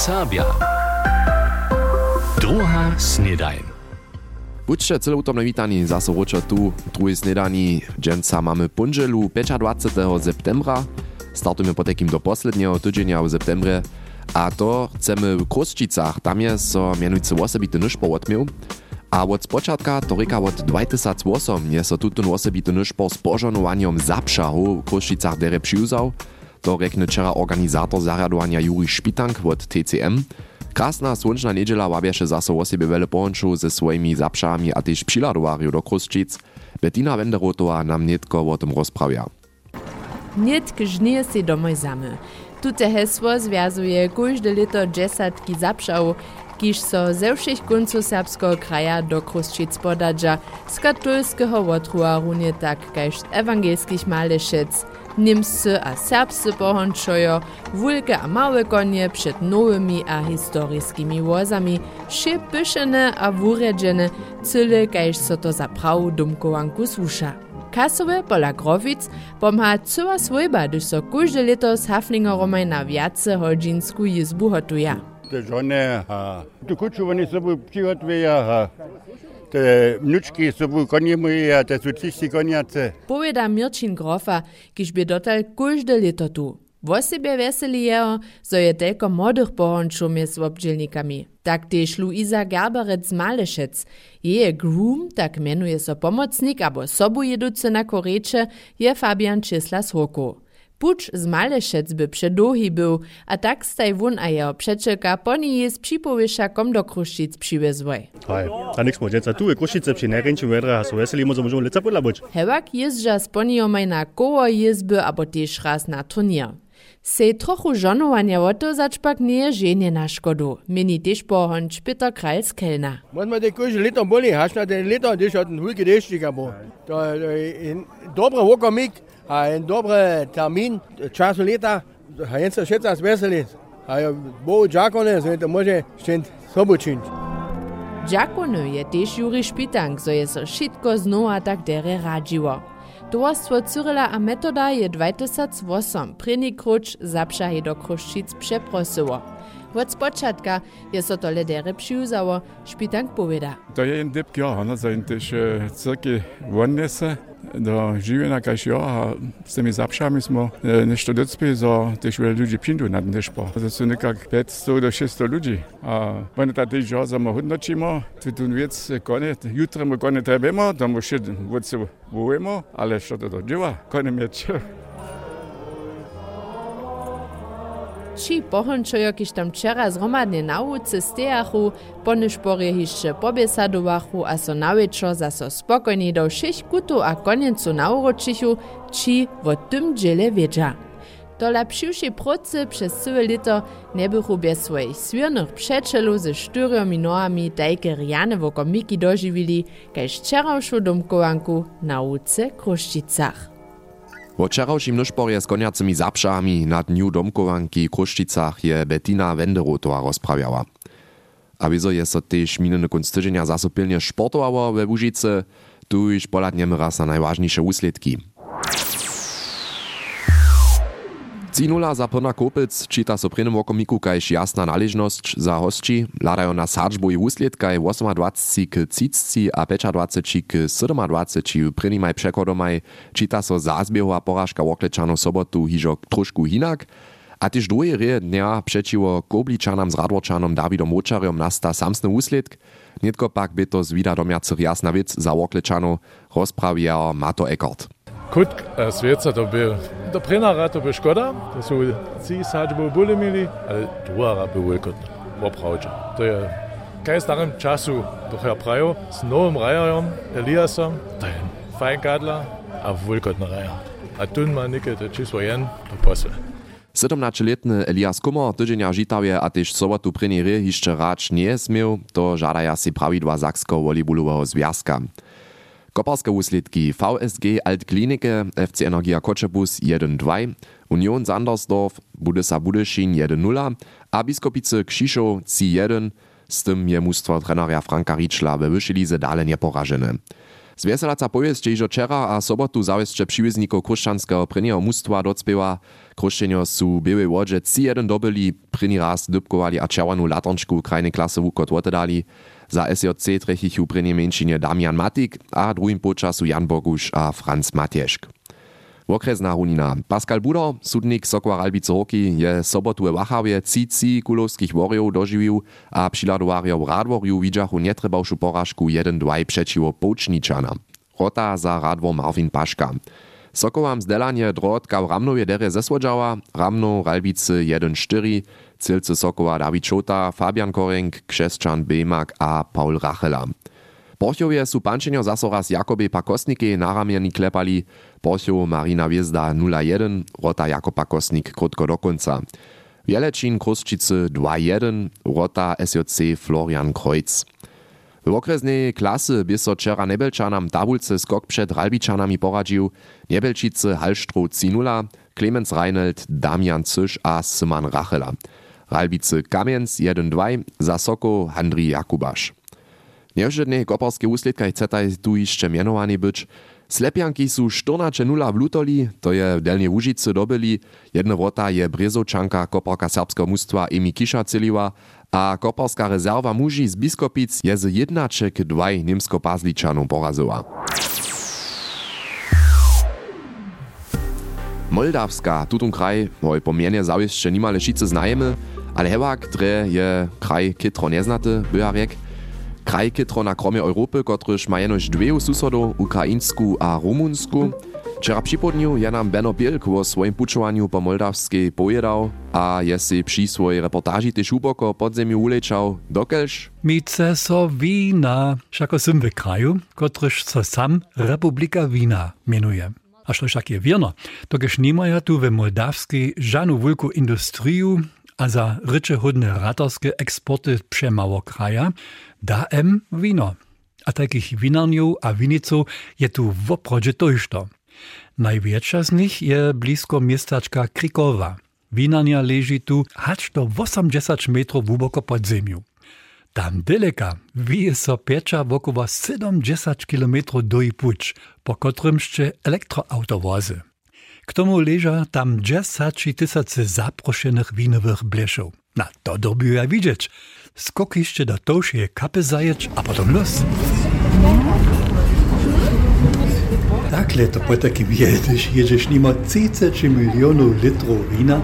Serbia. Druga snedajn. Buďte celoutomne witani zase ročo tu, druhej snedani. Dženca mamy punželu 25. septembra. Startujemy po takim do poslednjeho tydzienia w septembre. A to chcemy w Kruščicach, tam je so mianujúci osobity nyšpor odmiel. A od spočatka, to reka od 2008, je so tutun osobity nyšpor s požanowaniem zapšahu v Kruščicach dere přiuzał. To rekne organizator zarjadowania Juri Szpitank od TCM. Krasna słoneczna niedziela łabiesze zaso o siebie wiele ze swoimi zapszami a też przyladowariu do Kruszczyc. Bettina Wenderotowa nam nietko o tym rozprawia. Nitk żnie si domoj zamy. Tute hesło związuje każde lito dziesiątki zapszał, kiż so ze všich końców serbskiego kraja do Kruszczyc podadża, z katolskiego wotruła runie tak kaž z ewangelskich malešec, Niemscy a serbscy pohončojo, wulke a małe konie przed nowymi a historyjskimi wozami, wše pyszene a wuredzene, cyle kaž so to za prawu dumkowanku słusza. Kasowe pola Grovic pomha cyła swojba, gdyż so każde leto z Haflingeromaj na wiace hodžinsku jizbu hotuje. te žone, a tu kuću oni sobu přihotvuja, a te vnučky sobu koně moji, a te su čisti konjace. Powiada Mirčin Grofa, kiž by dotal każde leto tu. Wo siebie weseli jeho, so je telko młodych pohončów z obdzielnikami. Tak też Luisa Gerberec z Malešec. Jeje groom, tak mianuje so pomocnik abo sobu jeduce na korecze, je Fabian Czysla z. Pucz z Malešec by przedługi był, a tak staj wun a jeho przeczeka po niej jest przypowieszakom do Kruszczyc przywiezłoj. Hej, a niks mo djeca tu je Krušice pri najrenčim vedra, so veseli mo možemo leca podlaboč. Hewak jezdża z poniomaj na koło jezby abo też raz na turnier. Sej trochu żonowania o to zaczpak nie je żenie na szkodu, mieni też pohonč Peter Krajl z Kelna. Muss man den kurz Liter boli, hast du den Liter, das hat ein hulke Dächtig, aber da ein dobre Wokomik, en dober termin, čas leta, en se še tam veseli, bo džakone, zdaj može še sobočinč. Džakonu je tež Juri Špitank, so je so šitko znova tak dere radživo. Tovarstvo Cyrila a metoda je 2008 prvni kroč zapšahy do Kruščic přeprosilo. Od spočatka je so to ledere přiuzało, Szpitank powiada. To je jen dipk, ja, no, e, cyrki wonnese, do żywienia kaž jo, a z tymi zapšami smo nešto docpili, so też wiele ludzi pindu na ten dešpo. To są nekak 500 do 600 ludzi. A oni ta też jo, samo hodnočimo, tu tu wiec konie, jutro mu konie trebemo, to mu še vodce vujemo, ale što to działa, konie mieć. Či pohončojo, kiž tam včera zhromadne na ulici stejachu, ponyšporje hišče pobiesadovachu a so na večer zaso spokojni do všech kutu a konencu nauročichu, či wo tym dziele wiedza. Dola přiwšej procy przez całe lito nie bychu bez swoich swiernych przeczelów ze štyriomi nohami dajke riane woko Miki dożywili, kaž wczorajszą domkowanku na ulicy Wo čarovším nožporie s koniacimi zapšami na dňu domkovanky v Kruščicach je Bettina Wenderotová rozprawiała. A wieso je so tež minulý konc týždňa zase pilne športovala ve Užice, tu už poladneme raz na najvážnejšie úsledky – Cinula za plna Kopec čita so prenom okomiku kajž jasna naležnosť za hostči, ladajo na sáčbu i úsledkaj 28 k cicci a 25 k 27 prenimaj překodomaj, čita so zázbiehu a porážka oklečanú sobotu hižok trošku hinak, a tiež druhé rie dňa přečivo Kobličanam s Radvorčanom Davidom Očariom nasta samsný úsledk, netko pak by to zvida domjacich jasna vec za oklečanú rozpravia Mato Eckert. Kut svjeca to bil. Do prenara to bi škoda, da so vsi sadžbo bolje imeli, ali druga bi velikotno, opravča. To je kaj v starem času dohaja prajo s novim rajarjem, Eliasom, to je fajn kadla, a velikotno raja. A tu ima nekaj, to je čisto jen, to posle. 17-letny Elias Kummer tydzienia žitavje a tež sobotu preni ry hišće rač nie smiał, to žadaja si pravidła Zaksko-volejbolového związka. Koparske usledki VSG Altklinike, FC Energia Koczebus 1-2, Union Sandersdorf, Budesa Budešin 1-0, a Biskopice Kšišov 3-1, z tym je mustwo trenera Franka Riczla we lidze dalej nieporażone. Zwieselaca že ižo čera a sobotu zawieszcze przywiezników kruszczanskiego prynieho mustwa docpiewa. Kruszczenio su łodże ci jeden dobyli, pryni raz dybkowali a czerwanu latonczku krajnej klasy wukot wotedali. Za SJC trechichu prynie męczynie Damian Matik, a drugim počasu Jan Bogusz a Franz Matieszk. Okresna runina. Pascal Budo, sudnik Sokwa Ralbice Hoki, je sobotu w Wachawie cici kulowskich warriów dożywił, a przyladowarjów radworju widziachu nietrebałszu porażku 1-2 przeciwo Połczniczana. Rota za radwor Marvin Paszka. Sokowam zdelanie drotka w Ramnowie dere zesłodziała, Ramno Ralbice 1-4, Cilce Sokowa Dawid Szota, Fabian Korenk, Krzeszczan Bemak a Paul Rachela. Porchovje su pančenjo zaso raz Jakobie Pakosnike na ramierni klepali, Porchow Marina Wiezda 0-1, Rota Jakob Pakosnik krótko do końca. Wielečin Kruszczycy 2-1, Rota SJC Florian Kreuz. W okresnej klasy by so wczera Nebelczanam tabulce skok przed Ralbiczanami poradził, Nebelčice Halštru 3-0, Clemens Reinelt, Damian Cysz a Syman Rachela. Ralbice Kamienc 1-2, za Soko Handri Jakubasz. Nieżedne koparskie úsledka chcetaj tu jeszcze mianowani być. Slepianki su 14 nula w lutoli, to je w Delnie Łużycy dobyli. Jedna wrota je Brezowczanka koparka serbskiego mustwa Emi Kisza celiła, a koparska rezerwa muži z Biskopic je z jednaček dwaj niemsko-pazličanom poraziła. Moldawska, tutun kraj, moj po mienie zawieszcze nimale šice znajemy, ale hewak, dre je kraj kitro neznaty, byjarek, Kraj kitro na kromie Europy, kotryż ma jenoś dwie susodów, ukraińsku a rumunsku. Wczera przypodniu je nam Benno Bielk o swoim puczowaniu po moldawskiej pojedał, a je si przy swojej reportaži też uboko podziemiu ulečał, dokelž Mice so wina, všako sym w kraju, kotryż so sam Republika Wina mienuje. A však je tokež nemaja tu w moldawskiej żanu wielku industriju, a za rycze hodne ratorskie eksporty przemało kraja, da em wino. A takich winarniów a winiców je tu w oprodzie tojšto. Największa z nich je blisko miestaczka Krikowa. Winarnia leży tu hacz do 80 metrów głęboko pod ziemią. Tam daleka wije so piecza wokoło 70 km do i puć, po którym jeszcze elektroauto wozy. K tomu leža tam 10 tysacy zaproszenych winowych bleszów. Na to dobił ja widzieć. Skok jeszcze do tołszej kapy zajeć, a potem los. Takle to po takim jedziesz, jedziesz nima 30 milionów litrów wina,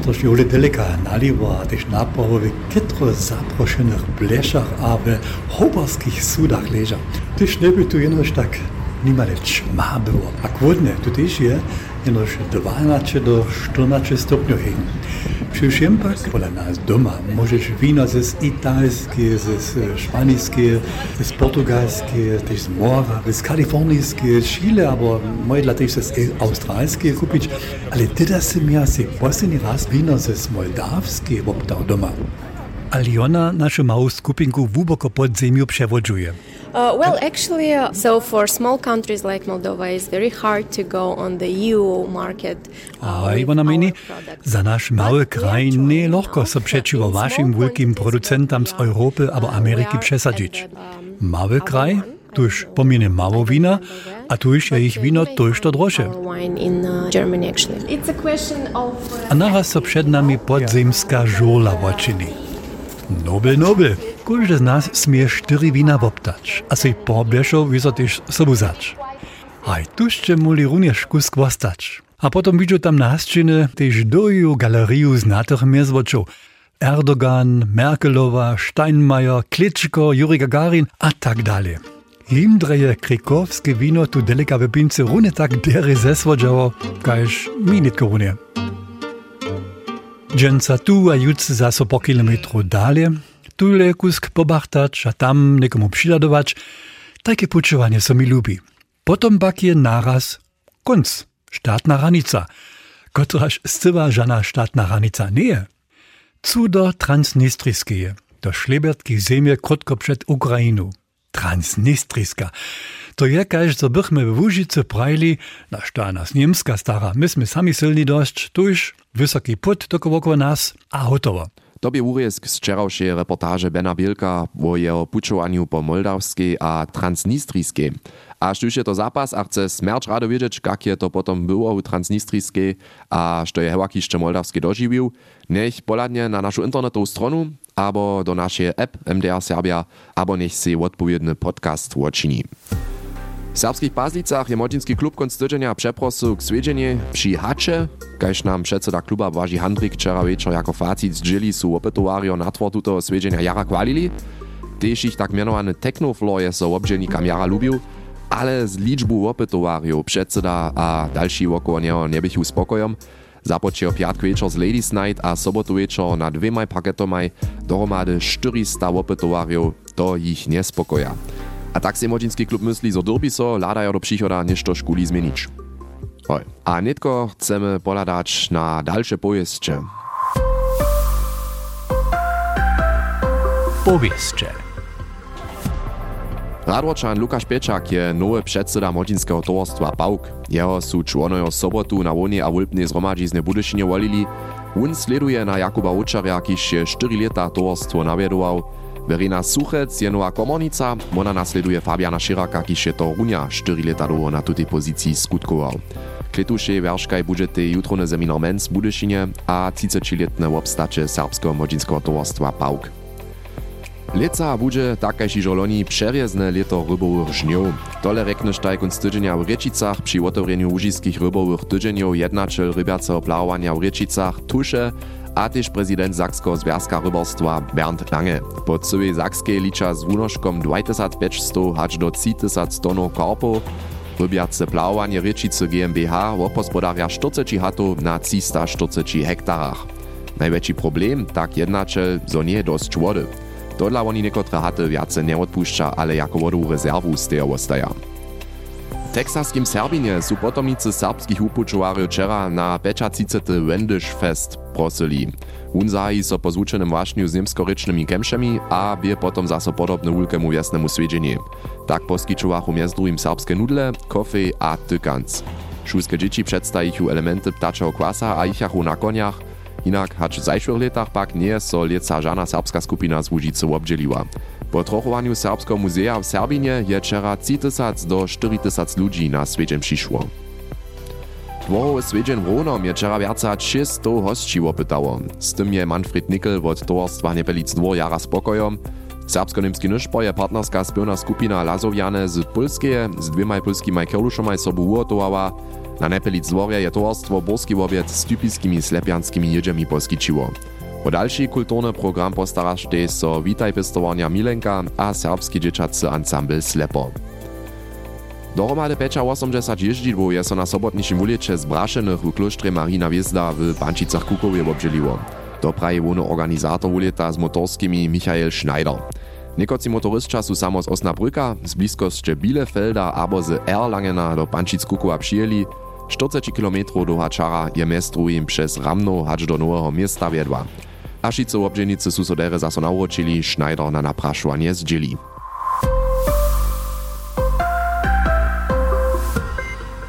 któreż jole deleka naliwa, a też napawowy kitro zaproszonych bleszach, a w hobarskich sudach leża. Tyż nie by tu jenoś tak nimale ćma było. A kłodne, tu też je jenoś 12 do 14 stopniów hegen. Przyszłem pak, pola nas doma, możesz wino z italskie, z szpaniskie, z portugalskie, też z mora, z kalifornijskie, z Chile, albo moje dla też z australskie kupić, ale teraz sam ja się posledný raz wino z moldawskie obdał doma. Aliona naszą małą skupinku głęboko pod ziemią przewodzuje. Uh, well, actually, uh, so for small countries like Moldova, it's very hard to go on the EU market. Uh, A Iwona our meni, za nasz mały kraj nie przeciwo in small waszym wielkim producentom z Europy albo uh, Ameryki przesadzić. um, Mały kraj, tuż uh, pominie mało I wina, a tuż je ich uh, wino tuż to droższe. a naraz so przed nami podzemska żola woczyni. Nobel, Nobel. Količ z nas smije štiri vina bobtač, a se jih poblješal visotiš sobuzač. Aj tušče muli runješ kus kvostač. A potom vidžu tam nasčine tež doju galeriju znatih mezvočov. Erdogan, Merkelova, Steinmeier, Klitschko, Juri Gagarin a tak dalje. Jim dreje krikovske vino tu delikave pince rune tak dere zesvođavo, kajš mi nitko rune. Dženca tu, a juc zaso po kilometru dalje, tu le kusk pobartač, a tam nekomu přidadovač, také počúvanie sa mi ľubí. Potom pak je naraz konc, štátna hranica, kotraž zcela žana štátna hranica nie je. Cudo transnistriskie, do šlebertkých zemie krotko před Ukrajinu. Transnistriska. To je kaž, co bychmy w Łużycy prajli, na šta nas Niemska stara, my sme sami silni dość, tuż wysoki put toko wokół nas, a hotowo. Tobie urjesk z wczorajszej reportaże Bena Bielka o po moldawskiej a transnistrijskiej. A je to zápas a chce smерč rado wiedzieć, jak je to potom było u transnistrijskiej a što je hewak jeszcze moldawski dožiwił, niech poladnie na naszą internetową stronę, albo do naszej app MDR Serbia, albo niech si odpowiedni podcast uczyni. W serbskich Pazlicach je klub konc tydzienia przeprosu k przy Hacze, kaž nam předseda kluba Błaži Handrik wczera wieczór jako facit zdźeli su opetowario natwór tuto swiedzienia jara chwalili. Tež ich tak mianowany technofloor je so obdźelnikam jara lubił, ale z liczbu opytowariów przedseda a dalsi wokoło niego nie uspokojom. Započeo piatk wieczór z Ladies Night a sobotu wieczór na dwema paketomaj dohromady 400 opytowariów, to ich nie spokoja. A tak se młodzinski klub durbi so, ladają do przychoda ništo szkuli zmienić. Oj. A nitko chcemy poladać na dalsze pojeździe. Powieszcze. Radwočan Lukaš Pečak je nowy předseda młodzinskiego towarstwa PAUK. Jeho su członojo sobotu na łonie a wulpnej zhromadźizny Budyšinie wolili. On sleduje na Jakuba Učarja, kiž je 4 leta towarstwo nawiedował. Verena Suchec je nowa komornica, ona nasleduje Fabiana Širaka, kiž je to runia 4 leta długo na tutej pozycji skutkował. Kletuše werškaj budžete jutrone seminar Mens Budyšinie a 30-letne obstače serbskiego młodzinskiego towarstwa PAUK. Leca budže takajši žoloni přerjezne leto rybowych żniów. Tole rekneš taj konc tydzienia w Riečicach przy otworeniu łužiskich rybowych tydzieniów jednačel rybiaceho Riečicach tuše a też prezydent Sakskiego Związka Rybarstwa Bernd Lange. Po całej Sakskiej licza z wunoszkom 2500 hacz do 3000 tonów karpów. Rybiace plawowanie Riečice GmbH opospodaria 40 hatów na 340 hektarach. Największy problem tak jednačel, zo nie dość wody. Dodla oni niekotre haty ale jako wodu rezerwu z tego ostaja. W teksaskim Serbinie su potomnicy serbskich upučowarów wczera na 35. Wendysh Fest prosili. Un zahi so po zvučenym wašniu z niemskorycznymi kemšemi a bie potom zaso podobne wulkemu jasnemu svedźenie. Tak poskičowachu między drugim serbskie nudle, kofej a tykanc. Šulske dzieci przedstawichu elementy ptaczego kwasa a ichachu na koniach, Inak hacz w zajszłych latach pak nie so lieca żadna serbska skupina z Łužicy obdzieliła. Po trochowaniu Serbskiego Muzea w Serbinie je wczera 3000 do 4000 ludzi na swiedzień przyszło. Dwohowy swiedzień w Ronom je wczera wierca 300 hostci opytało. Z tym je Manfred Nickel od towarstwa Niepelic dwór jara spokojom. Serbsko-niemski nyszpo je partnerska spilna skupina Lazowiane z Polskeje z dwiema polskimi kierluszomaj sobu uotowała, na Nepelic dworje je towarstwo Borski Wobiec z typiskimi slepianskimi jedziemi poskičiło. O dalszy kulturny program postaraš też so Witaj Pestowania Milenka a serbski dzieciacy ensemble Slepo. Dohromady 85 jeździdłów je so na sobotniczym ulicze z Braszenych w klostrze Marina Wiezda w Pančicach Kukowie obdzieliło. To praje wony organizator ulita z motorskimi Michael Schneider. Niekoci motorystka su samo z Osnabrücka, z bliskości Bielefelda abo z Erlangena do Pančic Kukowa przyjęli, 40 km do Hačara je mestru im przez Ramno hacz do nowego miasta wiedła. Ašice obdżenicy su so dere zaso naučili, Schneider na napraszovanie zdzieli.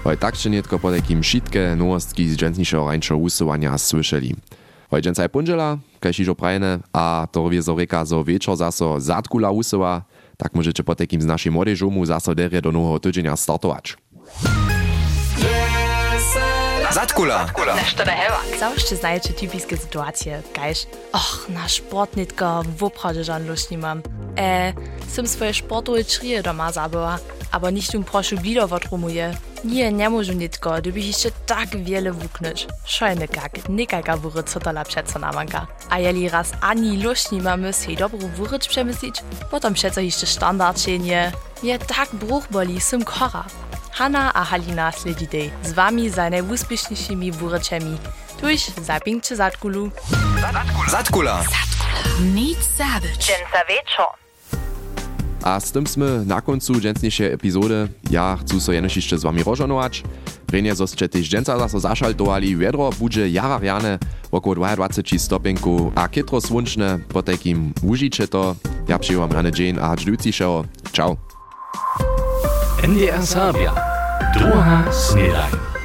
Hoj tak še netko po takim šitke nowostki z dżętnišeho rańšo usuwania słyszeli. Hoj dżęcaj punžela, kaj šižo prajene, a to rwie zo reka zo wieczor zaso zatkula usuwa, tak możecie po takim z naszej młodzieżomu zaso dere do nowego tydzienia startować. Zatkula. Heva. Zawsze znajecie typiskie sytuacje, kajż, och, na sport nitka w opradzie żan lust nie mam. E, sam swoje sportowe trije doma zabyła, aber nicht um proszę wieder odrumuje. Nie, nie może nitko, gdybyś jeszcze tak wiele wuknąć. Szojny kak, nikaka wury cotala przeco namanka. A jeli raz ani lust nie mamy sej dobrą wuryć przemyślić, potem przeco jeszcze standard nie. Je tak bruch boli, sym kora. Hanna a Halina sledidej z wami za najúspěšnějšími wurečemi. Tuž zapínkče Zatkulu. Zatkula. Nic zabyć. Wieczor. A s tym sme na koncu dženstnejšej epizódy. Ja chcú so jenešište s vami rožonovať. Renie zo ste tiež dženca zase zašaltovali. Vedro bude jara riane okolo 22 stopinku a ketro slunčne, po takým to. Ja přeju vám rane džen a ždúcišeho. Čau. NDR Sábia. Druhá snedajn.